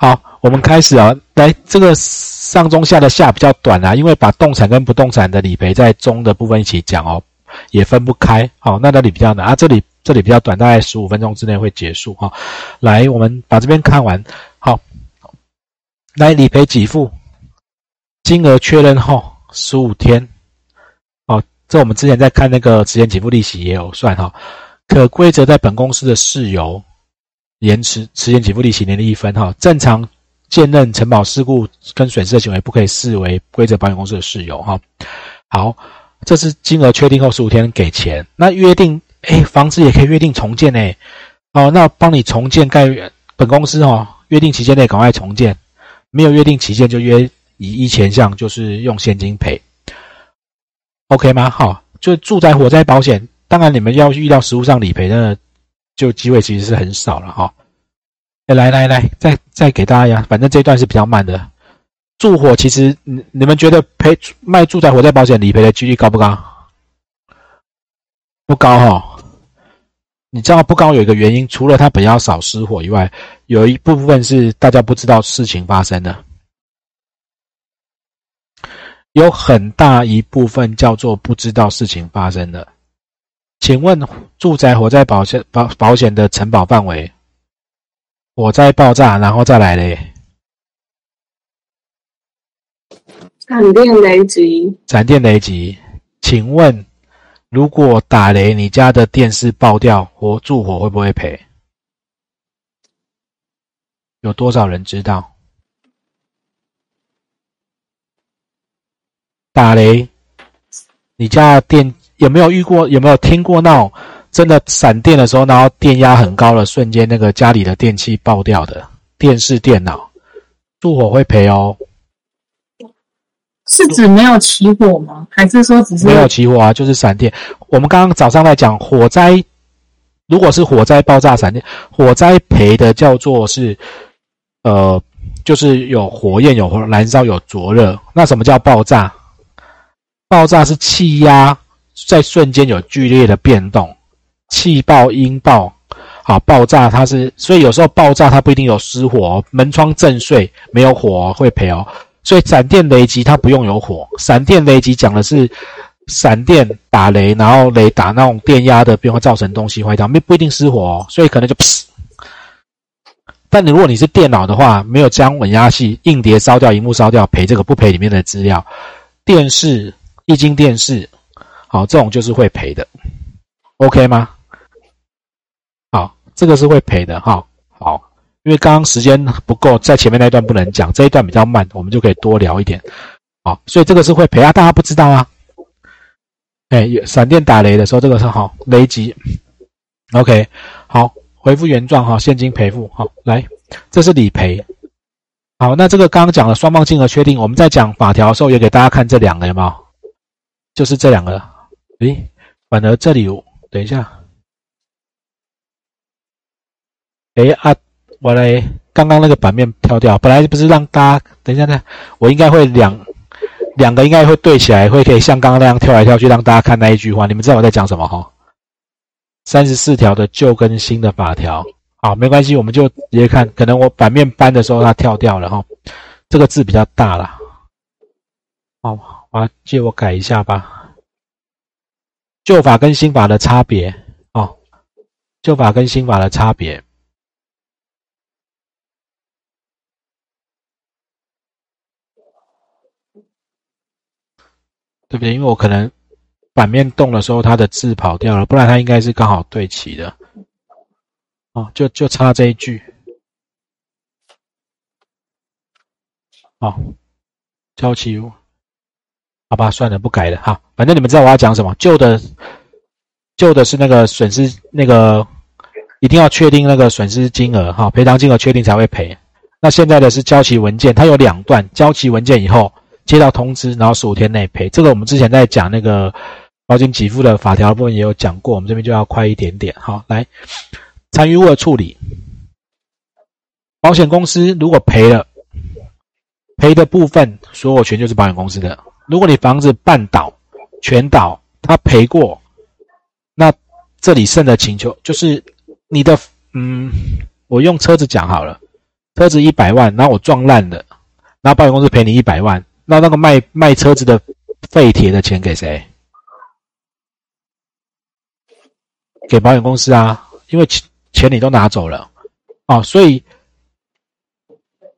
好，我们开始啊，来这个上中下的下比较短啊，因为把动产跟不动产的理赔在中的部分一起讲哦，也分不开。好，那那里比较难啊，这里这里比较短，大概十五分钟之内会结束哈。来，我们把这边看完。好，来理赔给付，金额确认后十五天。好，这我们之前在看那个时间给付利息也有算哈，可规则在本公司的事由。延迟迟延给付利息年利一分哈，正常鉴认承保事故跟损失的行为不可以视为规则保险公司的事由哈。好，这是金额确定后十五天给钱。那约定哎，房子也可以约定重建哎。哦，那帮你重建盖本公司哦，约定期间内赶快重建，没有约定期间就约以一前项，就是用现金赔。OK 吗？好，就住宅火灾保险，当然你们要遇到实物上理赔的。就机会其实是很少了哈，哎，来来来，再再给大家呀，反正这一段是比较慢的。住火其实，你你们觉得赔卖住宅火灾保险理赔的几率高不高？不高哈。你知道不高有一个原因，除了它比较少失火以外，有一部分是大家不知道事情发生的，有很大一部分叫做不知道事情发生的。请问住宅火灾保险保保险的承保范围？火灾爆炸，然后再来嘞？闪电雷击。闪电雷击，请问如果打雷，你家的电视爆掉或住火会不会赔？有多少人知道？打雷，你家的电？有没有遇过？有没有听过那种真的闪电的时候，然后电压很高的瞬间，那个家里的电器爆掉的电视、电脑，住火会赔哦？是指没有起火吗？还是说只是没有起火啊？就是闪电。我们刚刚早上在讲火灾，如果是火灾爆炸闪电，火灾赔的叫做是呃，就是有火焰、有燃烧、有灼热。那什么叫爆炸？爆炸是气压。在瞬间有剧烈的变动，气爆、音爆，好爆炸，它是所以有时候爆炸它不一定有失火，门窗震碎没有火会赔哦。所以闪电雷击它不用有火，闪电雷击讲的是闪电打雷，然后雷打那种电压的变化造成东西坏掉，没不一定失火哦，所以可能就。但你如果你是电脑的话，没有将稳压器，硬碟烧掉，荧幕烧掉，赔这个不赔里面的资料，电视液晶电视。好，这种就是会赔的，OK 吗？好，这个是会赔的，哈。好，因为刚刚时间不够，在前面那段不能讲，这一段比较慢，我们就可以多聊一点。好，所以这个是会赔啊，大家不知道啊。哎，闪电打雷的时候，这个是好雷击，OK。好，回复原状哈，现金赔付。好，来，这是理赔。好，那这个刚刚讲了双方金额确定，我们在讲法条的时候也给大家看这两个有没有？就是这两个。诶，反而这里，等一下，诶啊，我来，刚刚那个版面跳掉，本来不是让大家，等一下呢，我应该会两两个应该会对起来，会可以像刚刚那样跳来跳去，让大家看那一句话，你们知道我在讲什么哈？三十四条的旧跟新的法条，好，没关系，我们就直接看，可能我版面搬的时候它跳掉了哈，这个字比较大了，好，啊，借我改一下吧。旧法跟新法的差别哦，旧法跟新法的差别，对不对？因为我可能版面动的时候，它的字跑掉了，不然它应该是刚好对齐的。哦，就就差这一句。好，交期。好吧，算了，不改了哈。反正你们知道我要讲什么。旧的，旧的是那个损失，那个一定要确定那个损失金额哈，赔偿金额确定才会赔。那现在的是交齐文件，它有两段，交齐文件以后接到通知，然后十五天内赔。这个我们之前在讲那个保险给付的法条部分也有讲过，我们这边就要快一点点。好，来参与物的处理，保险公司如果赔了，赔的部分所有权就是保险公司的。如果你房子半倒、全倒，他赔过，那这里剩的请求就是你的，嗯，我用车子讲好了，车子一百万，然后我撞烂了，然后保险公司赔你一百万，那那个卖卖车子的废铁的钱给谁？给保险公司啊，因为钱钱你都拿走了，哦，所以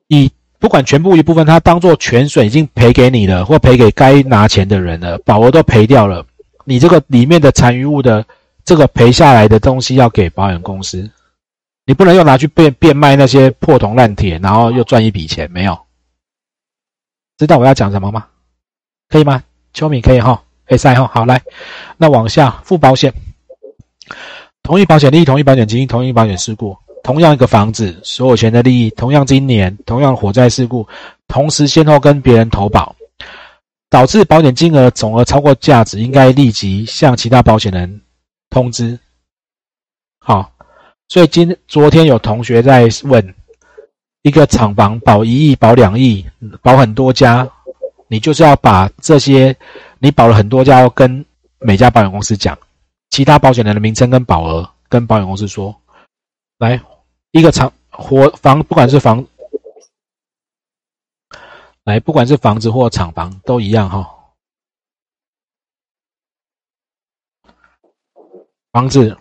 以不管全部一部分，他当做全损已经赔给你了，或赔给该拿钱的人了，保额都赔掉了，你这个里面的残余物的这个赔下来的东西要给保险公司，你不能又拿去变变卖那些破铜烂铁，然后又赚一笔钱，没有？知道我要讲什么吗？可以吗？秋敏可以哈，可以塞哈，好来，那往下付保险。同一保险利益，同一保险金，同一保险事故，同样一个房子，所有权的利益，同样今年，同样火灾事故，同时先后跟别人投保，导致保险金额总额超过价值，应该立即向其他保险人通知。好，所以今昨天有同学在问，一个厂房保一亿，保两亿，保很多家，你就是要把这些你保了很多家，要跟每家保险公司讲。其他保险人的名称跟保额，跟保险公司说，来一个厂或房，不管是房，来不管是房子或厂房都一样哈。房子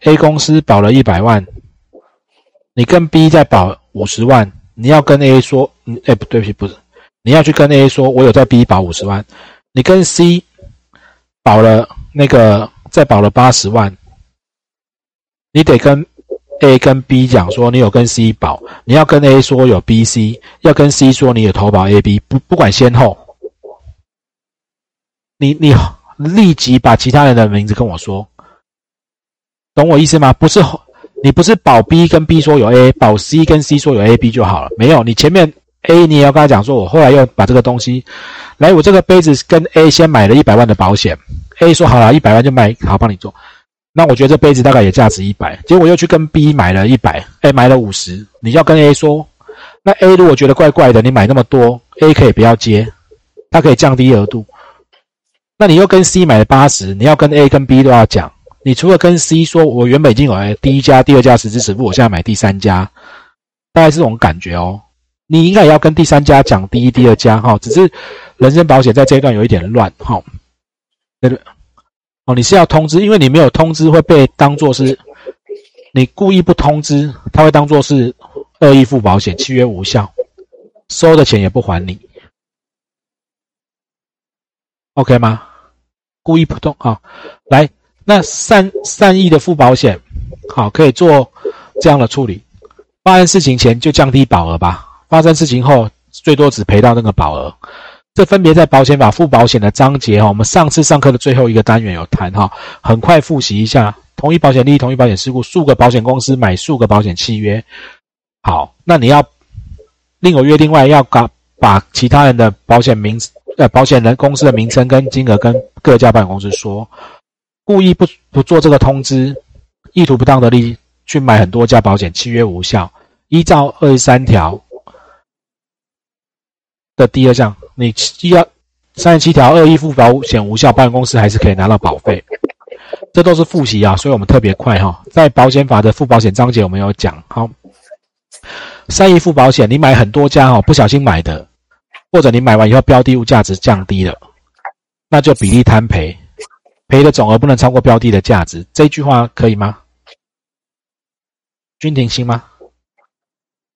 A 公司保了一百万，你跟 B 再保五十万，你要跟 A 说，嗯，哎，不对不起，不是，你要去跟 A 说，我有在 B 保五十万，你跟 C 保了那个。再保了八十万，你得跟 A 跟 B 讲说你有跟 C 保，你要跟 A 说有 B、C，要跟 C 说你有投保 A、B，不不管先后，你你立即把其他人的名字跟我说，懂我意思吗？不是你不是保 B 跟 B 说有 A，保 C 跟 C 说有 A、B 就好了，没有，你前面 A 你也要跟他讲说，我后来又把这个东西，来，我这个杯子跟 A 先买了一百万的保险。A 说好了，一百万就买好帮你做。那我觉得这杯子大概也价值一百，结果又去跟 B 买了一百，哎，买了五十。你要跟 A 说，那 A 如果觉得怪怪的，你买那么多，A 可以不要接，它可以降低额度。那你又跟 C 买了八十，你要跟 A 跟 B 都要讲。你除了跟 C 说，我原本已经有第一家、第二家十支十付，我现在买第三家，大概是这种感觉哦。你应该也要跟第三家讲第一、第二家哈，只是人身保险在这一段有一点乱哈。对对，你是要通知，因为你没有通知会被当做是，你故意不通知，他会当做是恶意付保险，契约无效，收的钱也不还你，OK 吗？故意不通啊，来，那善善意的付保险，好，可以做这样的处理，发生事情前就降低保额吧，发生事情后最多只赔到那个保额。这分别在保险法附保险的章节哈，我们上次上课的最后一个单元有谈哈，很快复习一下。同一保险利益，同一保险事故，数个保险公司买数个保险契约。好，那你要另有约定外，要把把其他人的保险名呃保险人公司的名称跟金额跟各家保险公司说，故意不不做这个通知，意图不当的利益去买很多家保险契约无效，依照二十三条的第二项。你要三十七条恶意付保险无效，保险公司还是可以拿到保费，这都是复习啊，所以我们特别快哈。在保险法的付保险章节，我们有讲好。善意付保险，你买很多家哈，不小心买的，或者你买完以后标的物价值降低了，那就比例摊赔，赔的总额不能超过标的的价值，这句话可以吗？君庭行吗？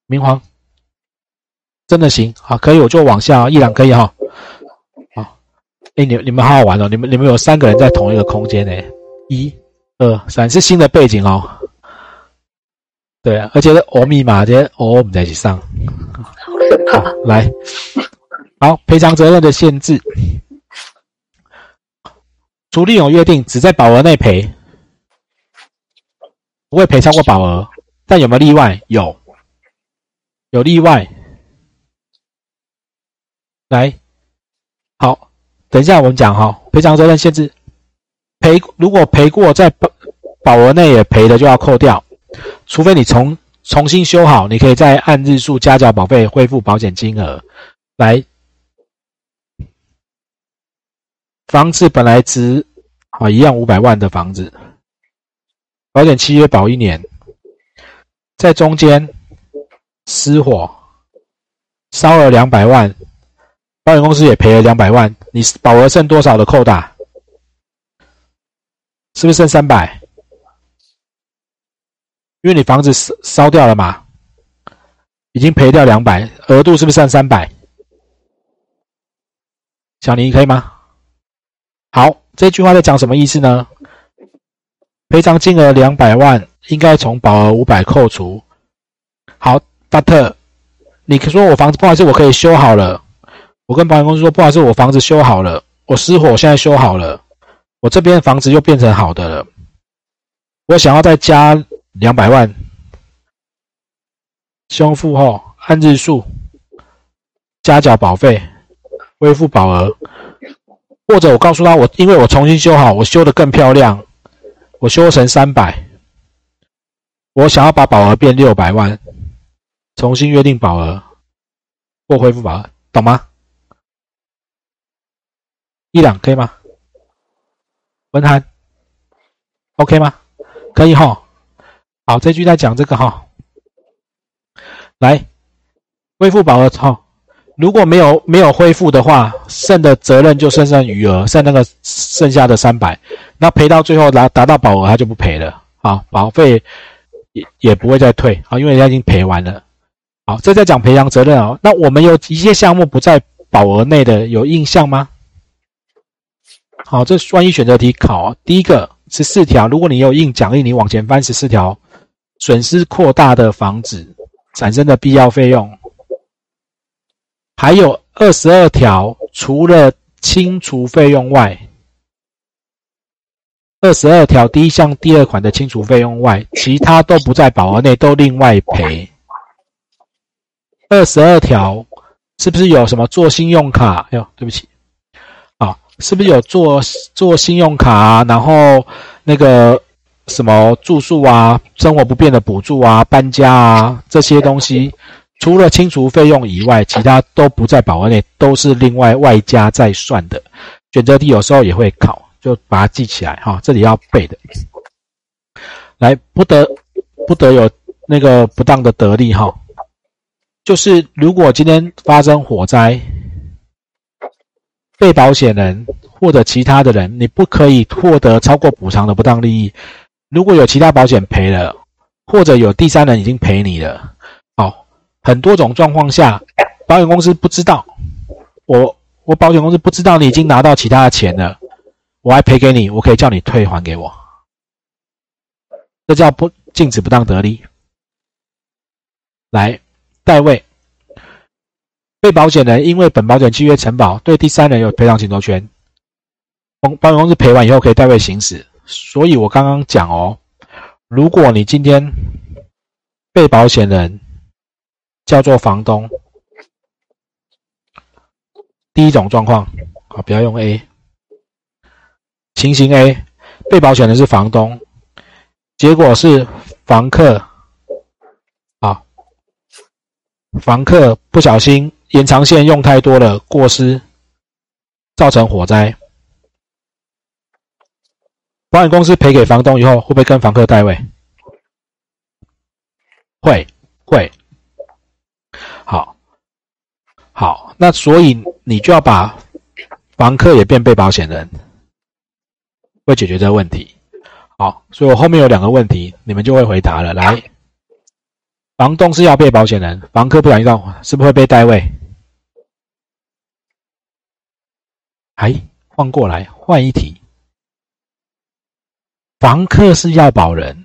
明皇。真的行，好，可以，我就往下，一两可以哈，好，哎，你你们好好玩哦，你们你们有三个人在同一个空间呢，一、二、三，是新的背景哦，对啊，而且是欧密码，这些我们在一起上，好，来，好，赔偿责任的限制，除另有约定，只在保额内赔，不会赔超过保额，但有没有例外？有，有例外。来，好，等一下我们讲哈，赔偿责任限制，赔如果赔过在保保额内也赔的就要扣掉，除非你重重新修好，你可以再按日数加缴保费恢复保险金额。来，房子本来值啊一样五百万的房子，保险契约保一年，在中间失火，烧了两百万，保险公司也赔了两百万，你保额剩多少的扣打？是不是剩三百？因为你房子烧烧掉了嘛，已经赔掉两百，额度是不是剩三百？小林可以吗？好，这句话在讲什么意思呢？赔偿金额两百万，应该从保额五百扣除。好，大特，你说我房子不好意思，我可以修好了。我跟保险公司说，不好意思，我房子修好了，我失火现在修好了，我这边房子又变成好的了。我想要再加两百万，修复后按日数加缴保费，恢复保额。或者我告诉他，我因为我重新修好，我修的更漂亮。我修成三百，我想要把保额变六百万，重新约定保额或恢复保额，懂吗？一两可以吗？文涵，OK 吗？可以哈。好，这句在讲这个哈。来，恢复保额哈。如果没有没有恢复的话，剩的责任就剩剩余额，剩那个剩下的三百，那赔到最后达达到保额，他就不赔了啊，保费也也不会再退啊，因为人家已经赔完了。好，这在讲赔偿责任啊。那我们有一些项目不在保额内的，有印象吗？好，这万一选择题考，第一个十四条，如果你有印奖励，你往前翻十四条，损失扩大的房子产生的必要费用。还有二十二条，除了清除费用外，二十二条第一项第二款的清除费用外，其他都不在保额内，都另外赔。二十二条是不是有什么做信用卡？哟，对不起，是不是有做做信用卡？啊然后那个什么住宿啊、生活不便的补助啊、搬家啊这些东西。除了清除费用以外，其他都不在保额内，都是另外外加再算的。选择题有时候也会考，就把它记起来哈，这里要背的。来，不得不得有那个不当的得利哈，就是如果今天发生火灾，被保险人或者其他的人，你不可以获得超过补偿的不当利益。如果有其他保险赔了，或者有第三人已经赔你了。哦很多种状况下，保险公司不知道我，我保险公司不知道你已经拿到其他的钱了，我还赔给你，我可以叫你退还给我，这叫不禁止不当得利。来，代位，被保险人因为本保险契约承保，对第三人有赔偿请求权，保保险公司赔完以后可以代位行使。所以我刚刚讲哦，如果你今天被保险人。叫做房东，第一种状况，好，不要用 A。情形 A，被保险人是房东，结果是房客，啊，房客不小心延长线用太多了，过失造成火灾，保险公司赔给房东以后，会不会跟房客代位？会，会。好，好，那所以你就要把房客也变被保险人，会解决这个问题。好，所以我后面有两个问题，你们就会回答了。来，房东是要被保险人，房客不小心到，是不是会被代位？哎，换过来，换一题，房客是要保人，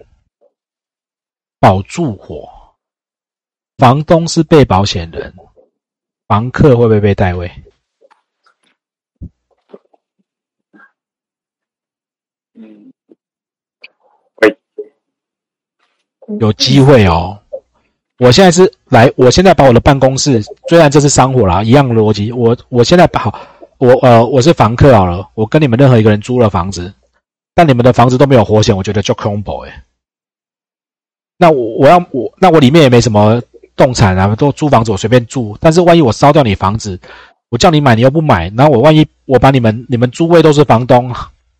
保住火。房东是被保险人，房客会不会被代位？嗯，会，有机会哦。我现在是来，我现在把我的办公室，虽然这是商火啦，一样逻辑。我我现在把，我呃，我是房客好了，我跟你们任何一个人租了房子，但你们的房子都没有火险，我觉得就恐怖哎。那我我要我那我里面也没什么。动产啊，都租房子我随便住，但是万一我烧掉你房子，我叫你买你又不买，然后我万一我把你们你们诸位都是房东，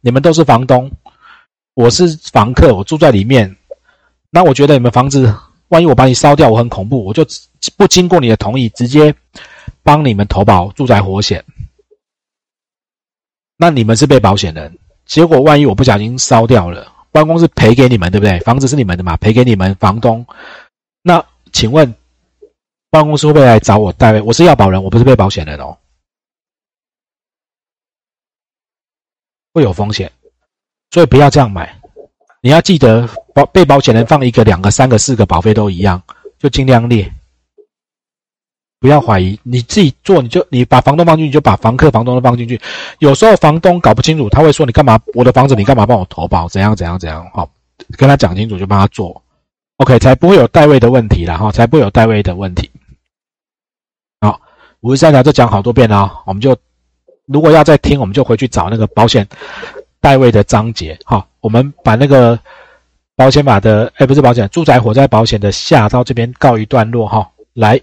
你们都是房东，我是房客，我住在里面，那我觉得你们房子万一我把你烧掉，我很恐怖，我就不经过你的同意，直接帮你们投保住宅火险，那你们是被保险人。结果万一我不小心烧掉了，办公室赔给你们，对不对？房子是你们的嘛，赔给你们房东。那请问办公室会来找我代位？我是要保人，我不是被保险人哦，会有风险，所以不要这样买。你要记得保被保险人放一个、两个、三个、四个保费都一样，就尽量列。不要怀疑，你自己做，你就你把房东放进去，你就把房客、房东都放进去。有时候房东搞不清楚，他会说：“你干嘛？我的房子你干嘛帮我投保？怎样怎样怎样？”好，跟他讲清楚就帮他做，OK，才不会有代位的问题了哈，才不会有代位的问题。好，五十三条就讲好多遍了，我们就如果要再听，我们就回去找那个保险代位的章节哈。我们把那个保险法的，哎，不是保险，住宅火灾保险的下到这边告一段落哈，来。